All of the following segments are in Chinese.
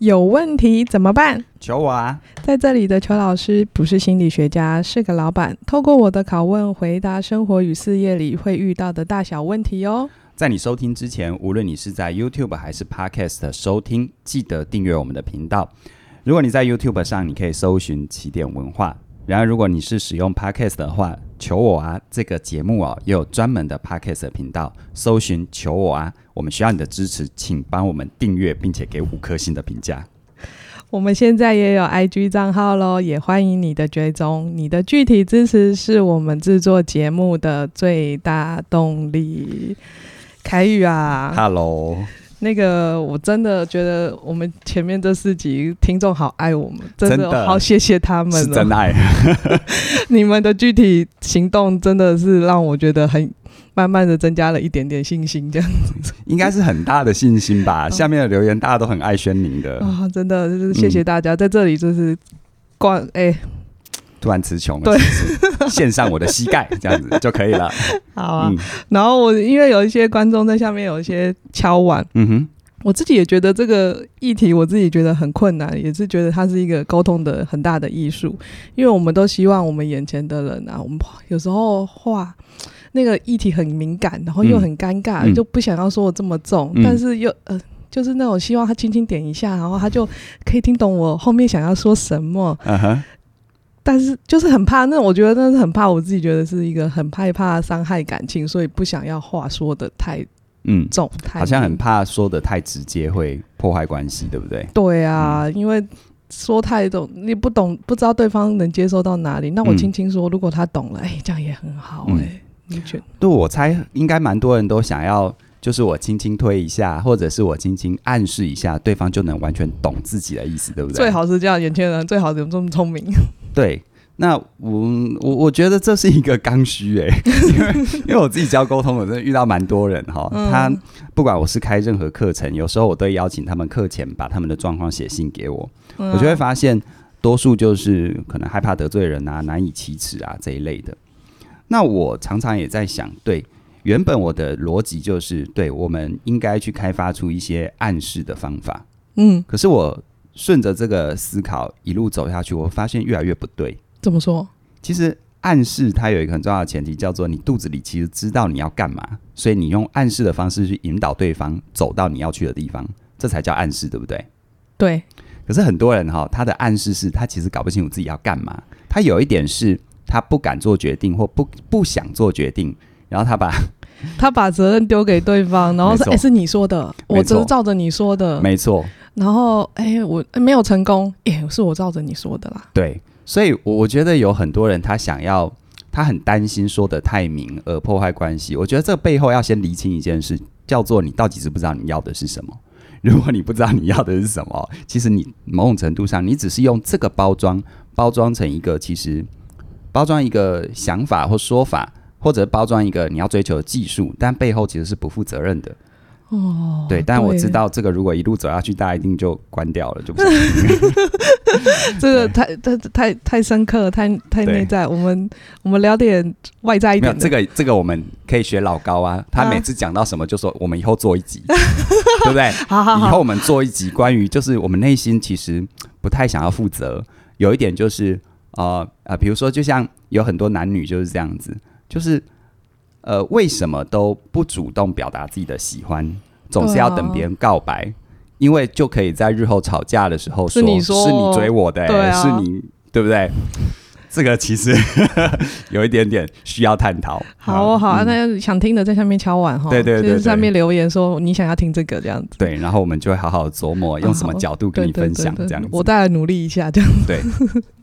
有问题怎么办？求我啊！在这里的裘老师不是心理学家，是个老板。透过我的拷问，回答生活与事业里会遇到的大小问题哦。在你收听之前，无论你是在 YouTube 还是 Podcast 收听，记得订阅我们的频道。如果你在 YouTube 上，你可以搜寻起点文化。然而，如果你是使用 Podcast 的话，求我啊！这个节目哦，也有专门的 Podcast 频道，搜寻求我啊！我们需要你的支持，请帮我们订阅，并且给五颗星的评价。我们现在也有 IG 账号喽，也欢迎你的追踪。你的具体支持是我们制作节目的最大动力。凯宇啊，Hello。那个我真的觉得我们前面这四集听众好爱我们，真的好谢谢他们，是真爱。你们的具体行动真的是让我觉得很慢慢的增加了一点点信心，这样子。应该是很大的信心吧。下面的留言大家都很爱宣宁的。啊，真的就是谢谢大家，在这里就是关哎。突然词穷了，对，献上我的膝盖，这样子就可以了。好啊，嗯、然后我因为有一些观众在下面有一些敲碗，嗯哼，我自己也觉得这个议题，我自己觉得很困难，也是觉得它是一个沟通的很大的艺术，因为我们都希望我们眼前的人啊，我们有时候话那个议题很敏感，然后又很尴尬，嗯、就不想要说的这么重，嗯、但是又呃，就是那种希望他轻轻点一下，然后他就可以听懂我后面想要说什么。嗯哼。但是就是很怕，那我觉得那是很怕，我自己觉得是一个很害怕伤害感情，所以不想要话说的太嗯重，太好像很怕说的太直接会破坏关系，对不对？对啊，嗯、因为说太重，你不懂不知道对方能接受到哪里。那我轻轻说，如果他懂了，哎、欸，这样也很好哎、欸。嗯、你觉得？对，我猜应该蛮多人都想要，就是我轻轻推一下，或者是我轻轻暗示一下，对方就能完全懂自己的意思，对不对？最好是这样，眼前人最好怎么这么聪明。对，那我我我觉得这是一个刚需哎，因为因为我自己教沟通，我真的遇到蛮多人哈，嗯、他不管我是开任何课程，有时候我都会邀请他们课前把他们的状况写信给我，嗯、我就会发现多数就是可能害怕得罪人啊，难以启齿啊这一类的。那我常常也在想，对，原本我的逻辑就是，对，我们应该去开发出一些暗示的方法，嗯，可是我。顺着这个思考一路走下去，我发现越来越不对。怎么说？其实暗示它有一个很重要的前提，叫做你肚子里其实知道你要干嘛，所以你用暗示的方式去引导对方走到你要去的地方，这才叫暗示，对不对？对。可是很多人哈，他的暗示是他其实搞不清楚自己要干嘛。他有一点是他不敢做决定或不不想做决定，然后他把 他把责任丢给对方，然后说：“哎，是你说的，我只是照着你说的。”没错。然后，哎，我没有成功，哎，是我照着你说的啦。对，所以，我我觉得有很多人他想要，他很担心说的太明而破坏关系。我觉得这背后要先厘清一件事，叫做你到底知不知道你要的是什么。如果你不知道你要的是什么，其实你某种程度上，你只是用这个包装包装成一个，其实包装一个想法或说法，或者包装一个你要追求的技术，但背后其实是不负责任的。哦，对，但我知道这个如果一路走下去，大家一定就关掉了，就不是。这个太太太太深刻，太太内在。我们 我们聊点外在一点。这个这个我们可以学老高啊，他每次讲到什么就说我们以后做一集，对不对？好好好，以后我们做一集关于就是我们内心其实不太想要负责，有一点就是呃呃，比如说就像有很多男女就是这样子，就是。呃，为什么都不主动表达自己的喜欢，总是要等别人告白，啊、因为就可以在日后吵架的时候说是你说是你追我的、欸，对啊、是你对不对？这个其实 有一点点需要探讨。好好，嗯、那想听的在下面敲碗哈，对对对，对，就是上面留言说你想要听这个这样子。对，然后我们就会好好琢磨用什么角度跟你分享这样子。啊、我再来努力一下这样子。对。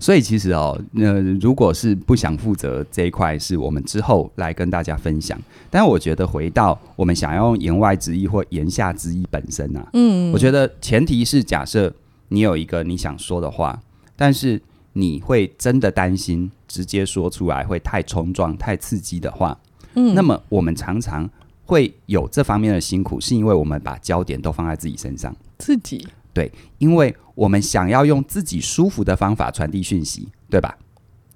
所以其实哦，呃，如果是不想负责这一块，是我们之后来跟大家分享。但我觉得回到我们想要用言外之意或言下之意本身啊，嗯，我觉得前提是假设你有一个你想说的话，但是你会真的担心直接说出来会太冲撞、太刺激的话，嗯，那么我们常常会有这方面的辛苦，是因为我们把焦点都放在自己身上，自己。对，因为我们想要用自己舒服的方法传递讯息，对吧？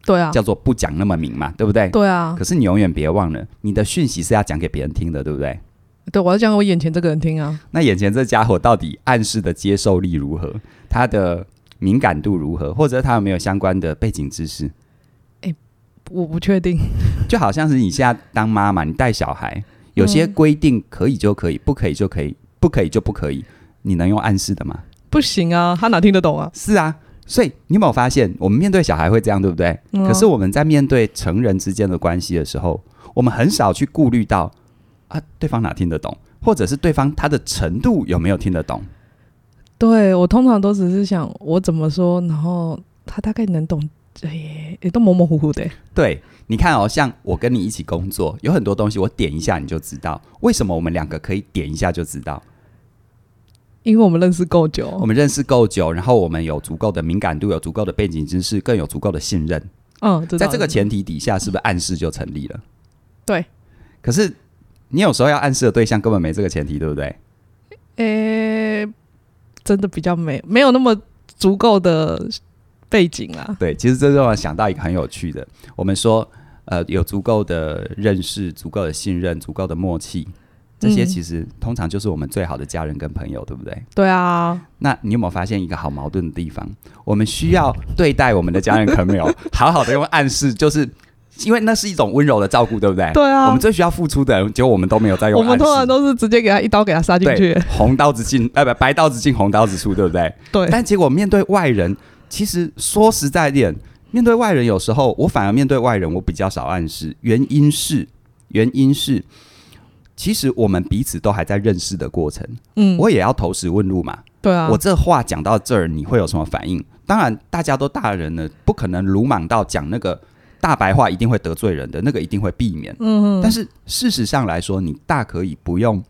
对啊，叫做不讲那么明嘛，对不对？对啊。可是你永远别忘了，你的讯息是要讲给别人听的，对不对？对，我要讲给我眼前这个人听啊。那眼前这家伙到底暗示的接受力如何？他的敏感度如何？或者他有没有相关的背景知识？哎，我不确定。就好像是你现在当妈妈，你带小孩，有些规定可以就可以，不可以就可以，不可以就不可以。你能用暗示的吗？不行啊，他哪听得懂啊？是啊，所以你有没有发现，我们面对小孩会这样，对不对？嗯啊、可是我们在面对成人之间的关系的时候，我们很少去顾虑到啊，对方哪听得懂，或者是对方他的程度有没有听得懂？对，我通常都只是想我怎么说，然后他大概能懂，哎，也都模模糊糊的。对，你看哦，像我跟你一起工作，有很多东西我点一下你就知道，为什么我们两个可以点一下就知道？因为我们认识够久，我们认识够久，然后我们有足够的敏感度，有足够的背景知识，更有足够的信任。嗯，在这个前提底下，是不是暗示就成立了？对。可是你有时候要暗示的对象根本没这个前提，对不对？诶，真的比较没没有那么足够的背景啊。对，其实这让我想到一个很有趣的，我们说，呃，有足够的认识、足够的信任、足够的默契。这些其实通常就是我们最好的家人跟朋友，对不对？对啊。那你有没有发现一个好矛盾的地方？我们需要对待我们的家人朋友，好好的用暗示，就是因为那是一种温柔的照顾，对不对？对啊。我们最需要付出的，结果我们都没有在用。我们通常都是直接给他一刀给他杀进去，红刀子进，呃，不，白刀子进红刀子出，对不对？对。但结果面对外人，其实说实在点，面对外人有时候我反而面对外人我比较少暗示，原因是原因是。其实我们彼此都还在认识的过程，嗯，我也要投石问路嘛，对啊，我这话讲到这儿，你会有什么反应？当然，大家都大人了，不可能鲁莽到讲那个大白话，一定会得罪人的，那个一定会避免。嗯，但是事实上来说，你大可以不用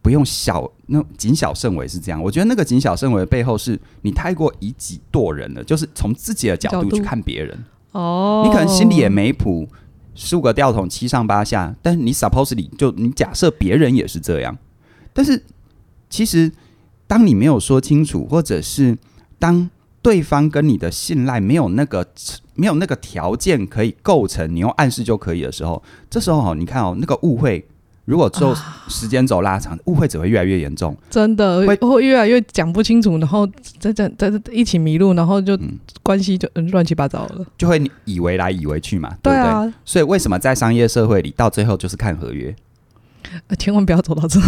不用小那谨小慎微是这样。我觉得那个谨小慎微的背后，是你太过以己度人了，就是从自己的角度去看别人。哦，你可能心里也没谱。十五个吊桶七上八下，但是你 supposedly 就你假设别人也是这样，但是其实当你没有说清楚，或者是当对方跟你的信赖没有那个没有那个条件可以构成你用暗示就可以的时候，这时候哦，你看哦，那个误会。如果之后时间轴拉长，啊、误会只会越来越严重。真的会会越来越讲不清楚，然后在在在一起迷路，然后就关系就乱七八糟了，就会以为来以为去嘛，对不对？所以为什么在商业社会里，到最后就是看合约？千万不要走到这里。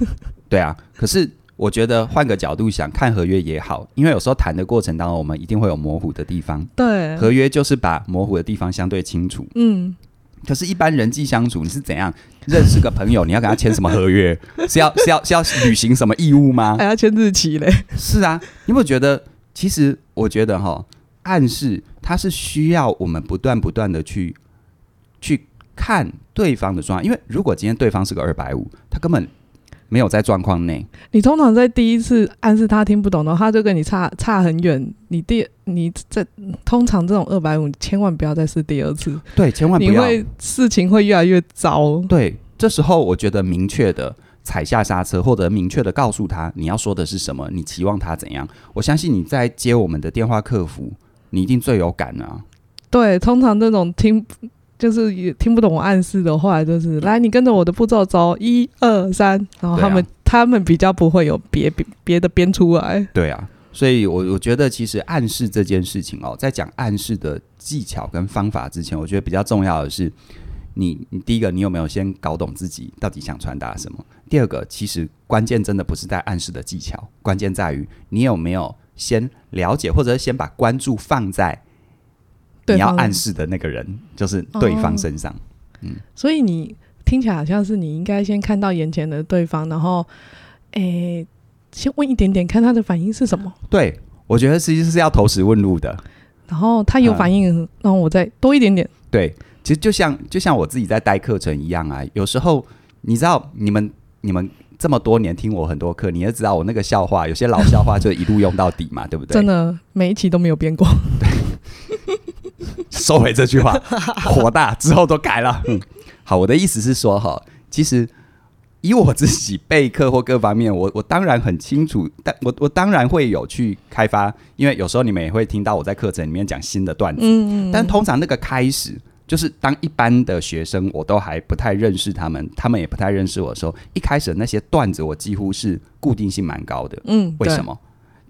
对啊，可是我觉得换个角度想，看合约也好，因为有时候谈的过程当中，我们一定会有模糊的地方。对，合约就是把模糊的地方相对清楚。嗯。可是，一般人际相处，你是怎样认识个朋友？你要跟他签什么合约？是要是要是要履行什么义务吗？还要签日期嘞？是啊，你有没有觉得？其实我觉得哈，暗示它是需要我们不断不断的去去看对方的状态，因为如果今天对方是个二百五，他根本。没有在状况内。你通常在第一次暗示他听不懂的话，他就跟你差差很远。你第你这通常这种二百五，千万不要再试第二次。对，千万不要。因为事情会越来越糟。对，这时候我觉得明确的踩下刹车，或者明确的告诉他你要说的是什么，你期望他怎样。我相信你在接我们的电话客服，你一定最有感啊。对，通常这种听。就是也听不懂我暗示的话，就是来，你跟着我的步骤走，一二三，然后他们、啊、他们比较不会有别别别的编出来。对啊，所以我我觉得其实暗示这件事情哦，在讲暗示的技巧跟方法之前，我觉得比较重要的是你，你第一个你有没有先搞懂自己到底想传达什么？第二个，其实关键真的不是在暗示的技巧，关键在于你有没有先了解，或者先把关注放在。你要暗示的那个人就是对方身上，哦、嗯，所以你听起来好像是你应该先看到眼前的对方，然后，诶、欸，先问一点点，看他的反应是什么。对，我觉得其实际是要投石问路的，然后他有反应，嗯、然后我再多一点点。对，其实就像就像我自己在带课程一样啊，有时候你知道，你们你们这么多年听我很多课，你也知道我那个笑话，有些老笑话就一路用到底嘛，对不对？真的，每一期都没有变过。对。收回这句话，火大之后都改了。嗯，好，我的意思是说哈，其实以我自己备课或各方面，我我当然很清楚，但我我当然会有去开发，因为有时候你们也会听到我在课程里面讲新的段子，嗯嗯，但通常那个开始就是当一般的学生我都还不太认识他们，他们也不太认识我的时候，一开始那些段子我几乎是固定性蛮高的。嗯，为什么？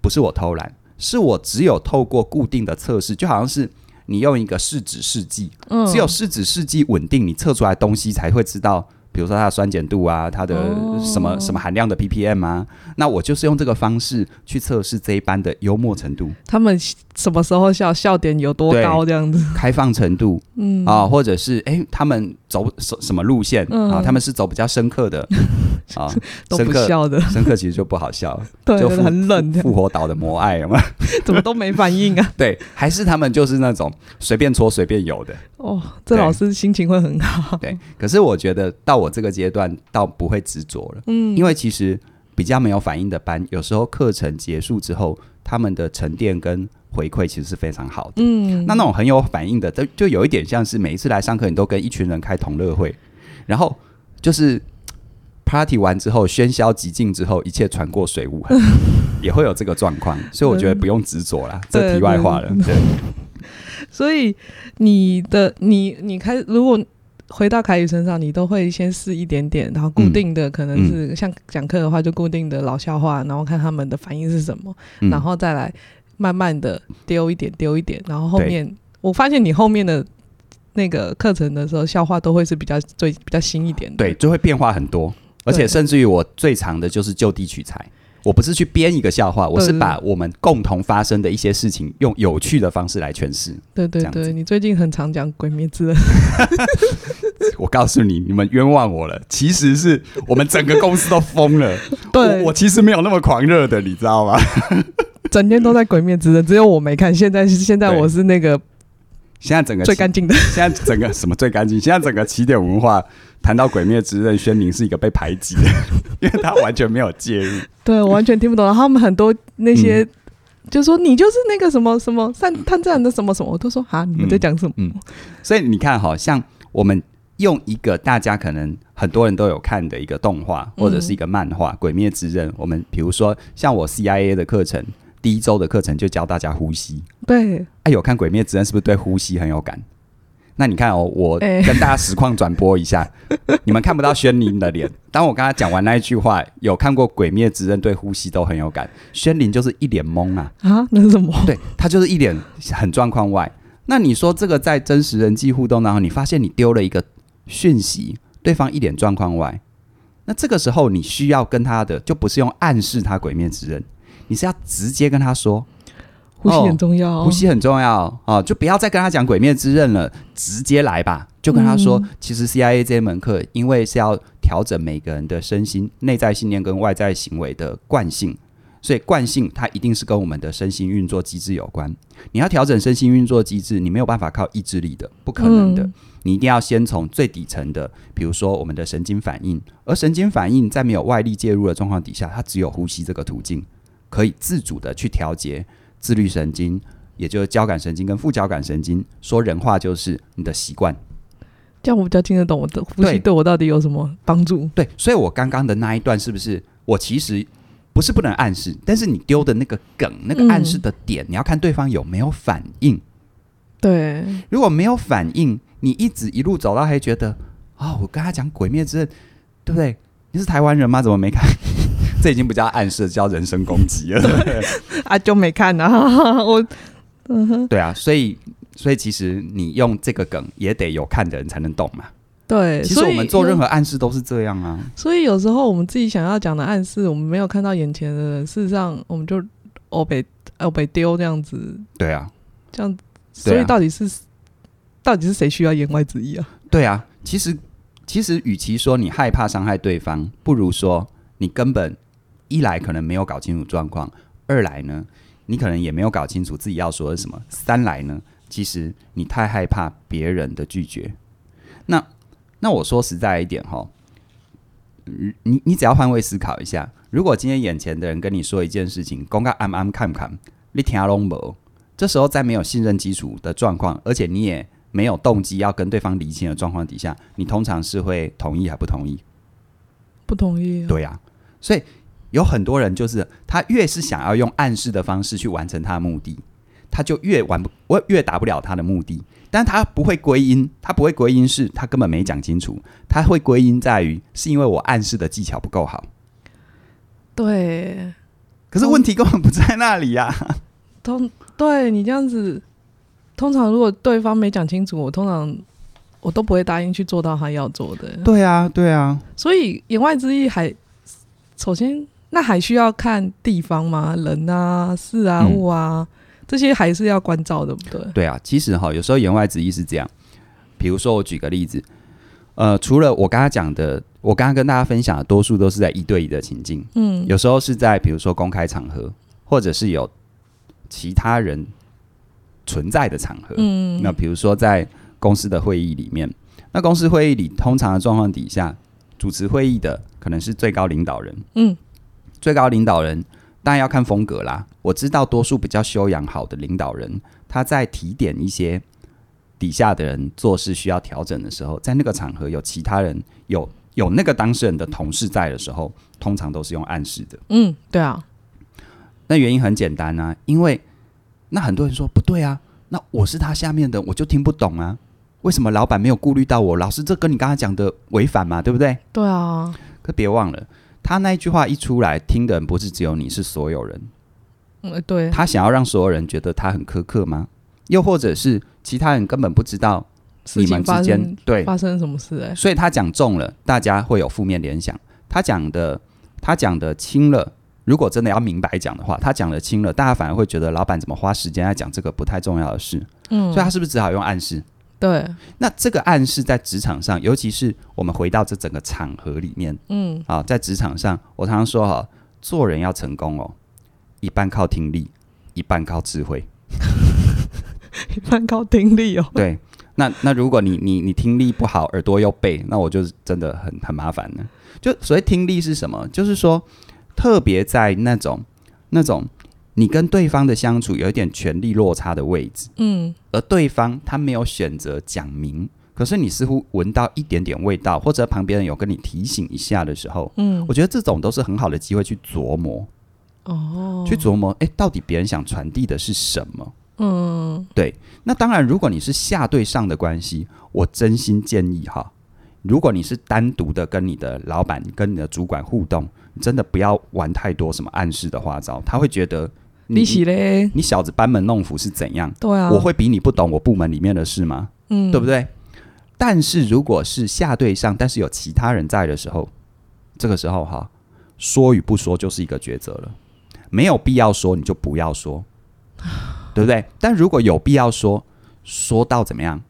不是我偷懒，是我只有透过固定的测试，就好像是你用一个试纸试剂，嗯，只有试纸试剂稳定，你测出来东西才会知道。比如说它的酸碱度啊，它的什么、哦、什么含量的 ppm 啊，那我就是用这个方式去测试这一班的幽默程度。他们什么时候笑，笑点有多高这样子？开放程度，嗯啊，或者是哎、欸，他们走什什么路线、嗯、啊？他们是走比较深刻的 啊，都不笑的，深刻其实就不好笑，对，就很冷。复活岛的魔爱有吗？怎么都没反应啊？对，还是他们就是那种随便搓随便游的。哦，这老师心情会很好。对，可是我觉得到我这个阶段，倒不会执着了。嗯，因为其实比较没有反应的班，有时候课程结束之后，他们的沉淀跟回馈其实是非常好的。嗯，那那种很有反应的，就就有一点像是每一次来上课，你都跟一群人开同乐会，然后就是 party 完之后，喧嚣极尽之后，一切船过水无痕，也会有这个状况。所以我觉得不用执着啦，这题外话了。对。所以你的你你开如果回到凯宇身上，你都会先试一点点，然后固定的可能是像讲课的话，就固定的老笑话，然后看他们的反应是什么，嗯、然后再来慢慢的丢一点丢一点，然后后面我发现你后面的那个课程的时候，笑话都会是比较最比较新一点的，对，就会变化很多，而且甚至于我最长的就是就地取材。我不是去编一个笑话，我是把我们共同发生的一些事情用有趣的方式来诠释。对对对，你最近很常讲《鬼灭之刃》。我告诉你，你们冤枉我了。其实是我们整个公司都疯了。对我，我其实没有那么狂热的，你知道吗？整天都在《鬼灭之刃》，只有我没看。现在是现在，我是那个。现在整个最干净的，现在整个什么最干净？现在整个起点文化谈到《鬼灭之刃》，宣明是一个被排挤的，因为他完全没有介入。对，我完全听不懂。他们很多那些，嗯、就说你就是那个什么什么善探自然的什么什么，我都说啊，你们在讲什么？嗯，所以你看，好像我们用一个大家可能很多人都有看的一个动画或者是一个漫画《鬼灭之刃》，我们比如说像我 CIA 的课程。第一周的课程就教大家呼吸。对，哎，有看《鬼灭之刃》是不是对呼吸很有感？那你看哦，我跟大家实况转播一下，欸、你们看不到宣灵的脸。当我刚才讲完那一句话，有看过《鬼灭之刃》对呼吸都很有感。宣灵就是一脸懵啊啊，那是什么？对，他就是一脸很状况外。那你说这个在真实人际互动当中，你发现你丢了一个讯息，对方一脸状况外，那这个时候你需要跟他的就不是用暗示他《鬼灭之刃》。你是要直接跟他说，呼吸很重要，哦，呼吸很重要哦，就不要再跟他讲《鬼灭之刃》了，直接来吧，就跟他说，嗯、其实 CIA 这门课，因为是要调整每个人的身心、内在信念跟外在行为的惯性，所以惯性它一定是跟我们的身心运作机制有关。你要调整身心运作机制，你没有办法靠意志力的，不可能的。嗯、你一定要先从最底层的，比如说我们的神经反应，而神经反应在没有外力介入的状况底下，它只有呼吸这个途径。可以自主的去调节自律神经，也就是交感神经跟副交感神经。说人话就是你的习惯，这样我比较听得懂我的呼吸对我到底有什么帮助？对，所以我刚刚的那一段是不是我其实不是不能暗示，但是你丢的那个梗，那个暗示的点，嗯、你要看对方有没有反应。对，如果没有反应，你一直一路走到还觉得啊、哦，我跟他讲《鬼灭之刃》，对不对？你是台湾人吗？怎么没看？这已经不叫暗示，叫人身攻击了。对 啊，就没看啊，我，嗯哼，对啊，所以，所以其实你用这个梗也得有看的人才能懂嘛。对，其实我们做任何暗示都是这样啊。所以有时候我们自己想要讲的暗示，我们没有看到眼前的人，事实上我们就哦被哦被丢这样子。对啊，这样，所以到底是、啊、到底是谁需要言外之意啊？对啊，其实其实与其说你害怕伤害对方，不如说你根本。一来可能没有搞清楚状况，二来呢，你可能也没有搞清楚自己要说的什么，三来呢，其实你太害怕别人的拒绝。那那我说实在一点哈，你你只要换位思考一下，如果今天眼前的人跟你说一件事情，公开暗暗看不看，你听拢无，这时候在没有信任基础的状况，而且你也没有动机要跟对方离清的状况底下，你通常是会同意还不同意？不同意啊。对呀，所以。有很多人就是他越是想要用暗示的方式去完成他的目的，他就越完不，我越达不了他的目的。但他不会归因，他不会归因是他根本没讲清楚，他会归因在于是因为我暗示的技巧不够好。对，可是问题根本不在那里呀、啊。通对你这样子，通常如果对方没讲清楚，我通常我都不会答应去做到他要做的。对啊，对啊。所以言外之意还，首先那还需要看地方吗？人啊，事啊，物啊。嗯这些还是要关照的，对不对？对啊，其实哈，有时候言外之意是这样。比如说，我举个例子，呃，除了我刚刚讲的，我刚刚跟大家分享的，多数都是在一对一的情境。嗯，有时候是在比如说公开场合，或者是有其他人存在的场合。嗯，那比如说在公司的会议里面，那公司会议里通常的状况底下，主持会议的可能是最高领导人。嗯，最高领导人。当然要看风格啦。我知道多数比较修养好的领导人，他在提点一些底下的人做事需要调整的时候，在那个场合有其他人有有那个当事人的同事在的时候，通常都是用暗示的。嗯，对啊。那原因很简单啊，因为那很多人说不对啊，那我是他下面的，我就听不懂啊。为什么老板没有顾虑到我？老师，这跟你刚才讲的违反嘛，对不对？对啊。可别忘了。他那一句话一出来，听的人不是只有你，是所有人。嗯，对。他想要让所有人觉得他很苛刻吗？又或者是其他人根本不知道你们之间对发生什么事？哎，所以他讲重了，大家会有负面联想。他讲的，他讲的轻了。如果真的要明白讲的话，他讲的轻了，大家反而会觉得老板怎么花时间来讲这个不太重要的事？嗯，所以他是不是只好用暗示？对，那这个暗示在职场上，尤其是我们回到这整个场合里面，嗯，啊，在职场上，我常常说哈，做人要成功哦，一半靠听力，一半靠智慧，一半靠听力哦。对，那那如果你你你听力不好，耳朵又背，那我就真的很很麻烦了。就所谓听力是什么？就是说，特别在那种那种。你跟对方的相处有一点权力落差的位置，嗯，而对方他没有选择讲明，可是你似乎闻到一点点味道，或者旁边人有跟你提醒一下的时候，嗯，我觉得这种都是很好的机会去琢磨，哦，去琢磨，诶，到底别人想传递的是什么？嗯，对。那当然，如果你是下对上的关系，我真心建议哈，如果你是单独的跟你的老板、跟你的主管互动，真的不要玩太多什么暗示的花招，他会觉得。你洗嘞？你小子班门弄斧是怎样？对啊，我会比你不懂我部门里面的事吗？嗯，对不对？但是如果是下对上，但是有其他人在的时候，这个时候哈，说与不说就是一个抉择了。没有必要说，你就不要说，对不对？但如果有必要说，说到怎么样？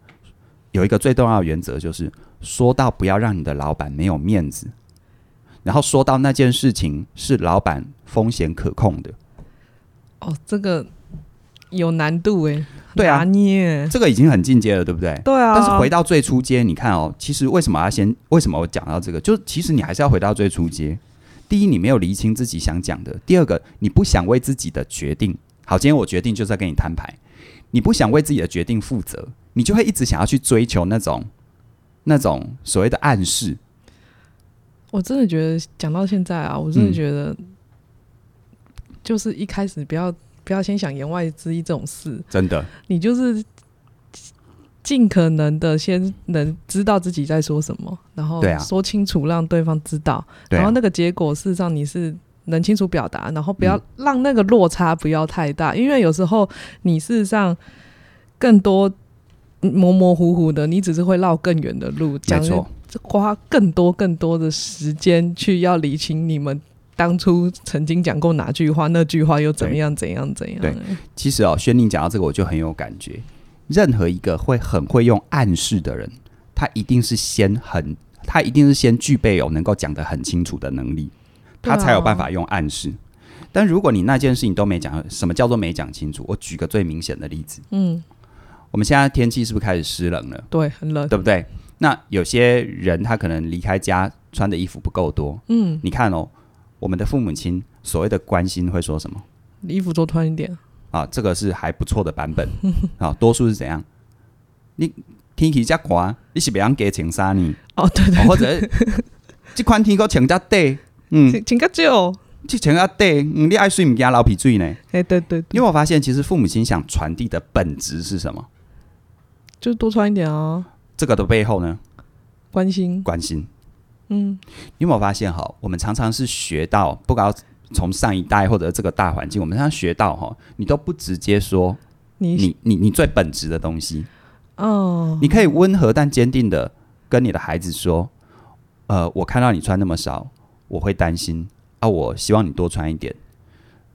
有一个最重要的原则就是，说到不要让你的老板没有面子，然后说到那件事情是老板风险可控的。哦，这个有难度哎，对啊，拿捏这个已经很进阶了，对不对？对啊。但是回到最初阶，你看哦，其实为什么要先？为什么我讲到这个？就其实你还是要回到最初阶。第一，你没有厘清自己想讲的；第二个，你不想为自己的决定。好，今天我决定就是要跟你摊牌，你不想为自己的决定负责，你就会一直想要去追求那种那种所谓的暗示。我真的觉得讲到现在啊，我真的觉得。嗯就是一开始不要不要先想言外之意这种事，真的，你就是尽可能的先能知道自己在说什么，然后说清楚让对方知道，然后那个结果事实上你是能清楚表达，然后不要让那个落差不要太大，因为有时候你事实上更多模模糊糊的，你只是会绕更远的路，讲错花更多更多的时间去要理清你们。当初曾经讲过哪句话，那句话又怎么样？怎样？怎样？对，其实哦，轩宁讲到这个，我就很有感觉。任何一个会很会用暗示的人，他一定是先很，他一定是先具备有能够讲得很清楚的能力，他才有办法用暗示。但如果你那件事情都没讲，什么叫做没讲清楚？我举个最明显的例子，嗯，我们现在天气是不是开始湿冷了？对，很冷，对不对？那有些人他可能离开家穿的衣服不够多，嗯，你看哦。我们的父母亲所谓的关心会说什么？衣服多穿一点啊，这个是还不错的版本 啊。多数是怎样？你天气这么寒，你是不要给穿衫呢？哦，对对，对，或者这款天够穿得短，嗯，穿个少，这钱啊，对，你爱睡，你给他老皮醉呢？哎，对对，因为我发现，其实父母亲想传递的本质是什么？就多穿一点啊。这个的背后呢？关心，关心。嗯，因为我发现哈，我们常常是学到，不管从上一代或者这个大环境，我们常常学到哈，你都不直接说你你你你最本质的东西。哦，你可以温和但坚定的跟你的孩子说，呃，我看到你穿那么少，我会担心啊，我希望你多穿一点。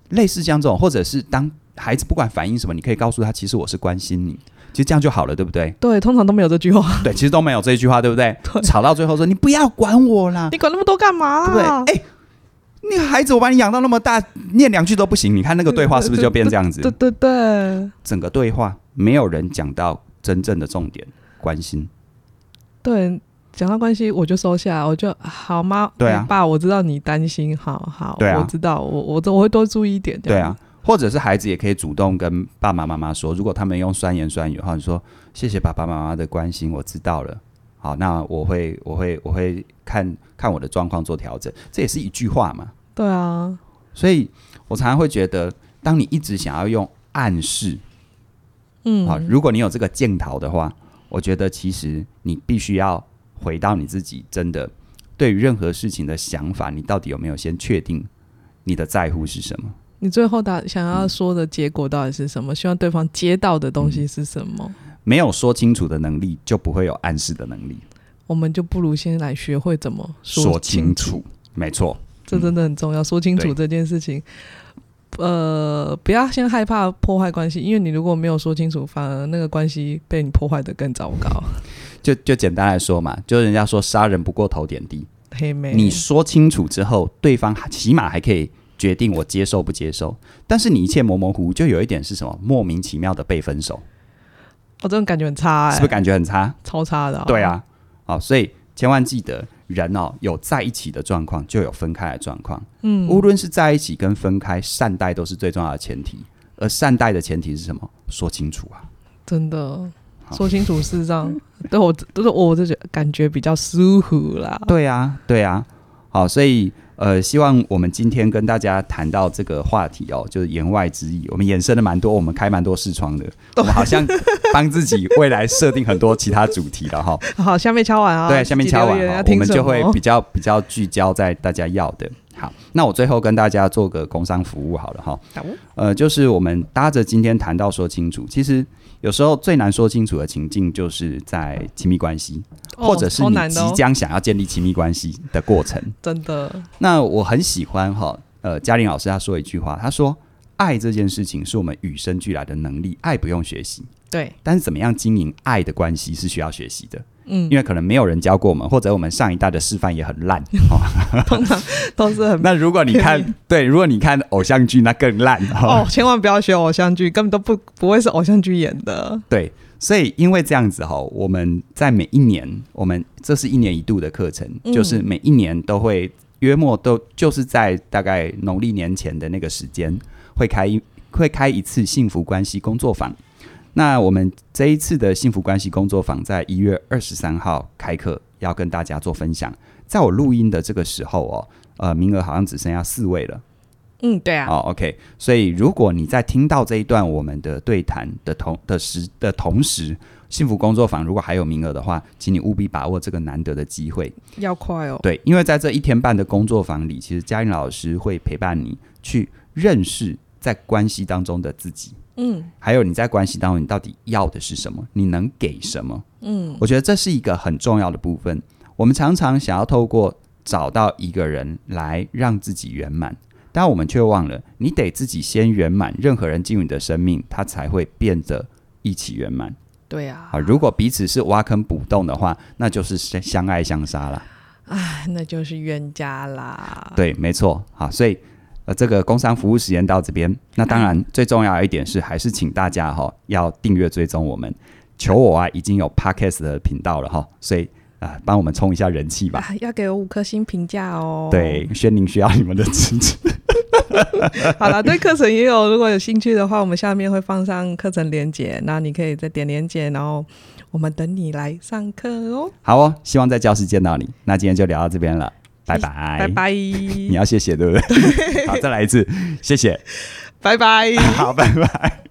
类似像这种，或者是当孩子不管反应什么，你可以告诉他，其实我是关心你。其实这样就好了，对不对？对，通常都没有这句话。对，其实都没有这一句话，对不对？对，吵到最后说：“你不要管我啦，你管那么多干嘛？”对不对？哎，那个孩子，我把你养到那么大，念两句都不行。你看那个对话是不是就变这样子？对对对，对，整个对话没有人讲到真正的重点，关心。对，讲到关心，我就收下，我就好吗？对啊，爸，我知道你担心，好好，对啊，我知道，我我我会多注意一点。对啊。或者是孩子也可以主动跟爸爸妈妈说，如果他们用酸言酸语的话，你说谢谢爸爸妈妈的关心，我知道了。好，那我会我会我会看看我的状况做调整，这也是一句话嘛。对啊，所以我常常会觉得，当你一直想要用暗示，嗯，好，如果你有这个镜头的话，我觉得其实你必须要回到你自己真的对于任何事情的想法，你到底有没有先确定你的在乎是什么？你最后打想要说的结果到底是什么？嗯、希望对方接到的东西是什么？没有说清楚的能力，就不会有暗示的能力。我们就不如先来学会怎么说清楚。说清楚没错，这真的很重要。嗯、说清楚这件事情，呃，不要先害怕破坏关系，因为你如果没有说清楚，反而那个关系被你破坏的更糟糕。就就简单来说嘛，就是人家说杀人不过头点地。黑妹，你说清楚之后，对方起码还可以。决定我接受不接受，但是你一切模模糊糊，就有一点是什么莫名其妙的被分手，我、哦、真的感觉很差、欸，是不是感觉很差？超差的、哦。对啊，好，所以千万记得，人哦有在一起的状况，就有分开的状况。嗯，无论是在一起跟分开，善待都是最重要的前提。而善待的前提是什么？说清楚啊！真的说清楚，事实上对我都是我这觉感觉比较舒服啦。对啊，对啊，好，所以。呃，希望我们今天跟大家谈到这个话题哦，就是言外之意，我们衍生了蛮多，我们开蛮多视窗的，我们好像帮自己未来设定很多其他主题了哈。好，下面敲完啊，对，下面敲完，我们就会比较比较聚焦在大家要的。好，那我最后跟大家做个工商服务好了哈。呃，就是我们搭着今天谈到说清楚，其实有时候最难说清楚的情境，就是在亲密关系，或者是你即将想要建立亲密关系的过程。真的。那我很喜欢哈，呃，嘉玲老师他说一句话，他说：“爱这件事情是我们与生俱来的能力，爱不用学习。”对。但是怎么样经营爱的关系是需要学习的。嗯，因为可能没有人教过我们，或者我们上一代的示范也很烂，哦 通常都是很。那如果你看，对，如果你看偶像剧，那更烂哦。千万不要学偶像剧，根本都不不会是偶像剧演的。对，所以因为这样子哈，我们在每一年，我们这是一年一度的课程，嗯，就是每一年都会约莫都就是在大概农历年前的那个时间，会开一会开一次幸福关系工作坊。那我们这一次的幸福关系工作坊在一月二十三号开课，要跟大家做分享。在我录音的这个时候哦，呃，名额好像只剩下四位了。嗯，对啊。哦，OK。所以如果你在听到这一段我们的对谈的同的时的同时，幸福工作坊如果还有名额的话，请你务必把握这个难得的机会。要快哦。对，因为在这一天半的工作坊里，其实嘉玲老师会陪伴你去认识在关系当中的自己。嗯，还有你在关系当中，你到底要的是什么？你能给什么？嗯，我觉得这是一个很重要的部分。我们常常想要透过找到一个人来让自己圆满，但我们却忘了，你得自己先圆满，任何人进入你的生命，他才会变得一起圆满。对啊，啊，如果彼此是挖坑补洞的话，那就是相爱相杀了。哎，那就是冤家啦。对，没错。好，所以。呃，这个工商服务时间到这边，那当然最重要的一点是，还是请大家哈、哦、要订阅追踪我们。求我啊，已经有 Podcast 的频道了哈、哦，所以啊、呃，帮我们冲一下人气吧。要给我五颗星评价哦。对，宣宁需要你们的支持。好了，对课程也有，如果有兴趣的话，我们下面会放上课程连接，那你可以再点连接，然后我们等你来上课哦。好哦，希望在教室见到你。那今天就聊到这边了。拜拜，拜拜。你要谢谢对不对？好，再来一次，谢谢，拜拜，好，拜拜。